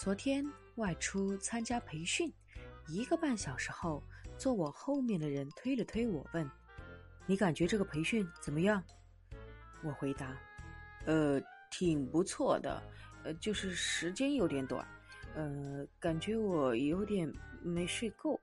昨天外出参加培训一个半小时后坐我后面的人推了推我问你感觉这个培训怎么样？我回答呃挺不错的呃就是时间有点短呃感觉我有点没睡够。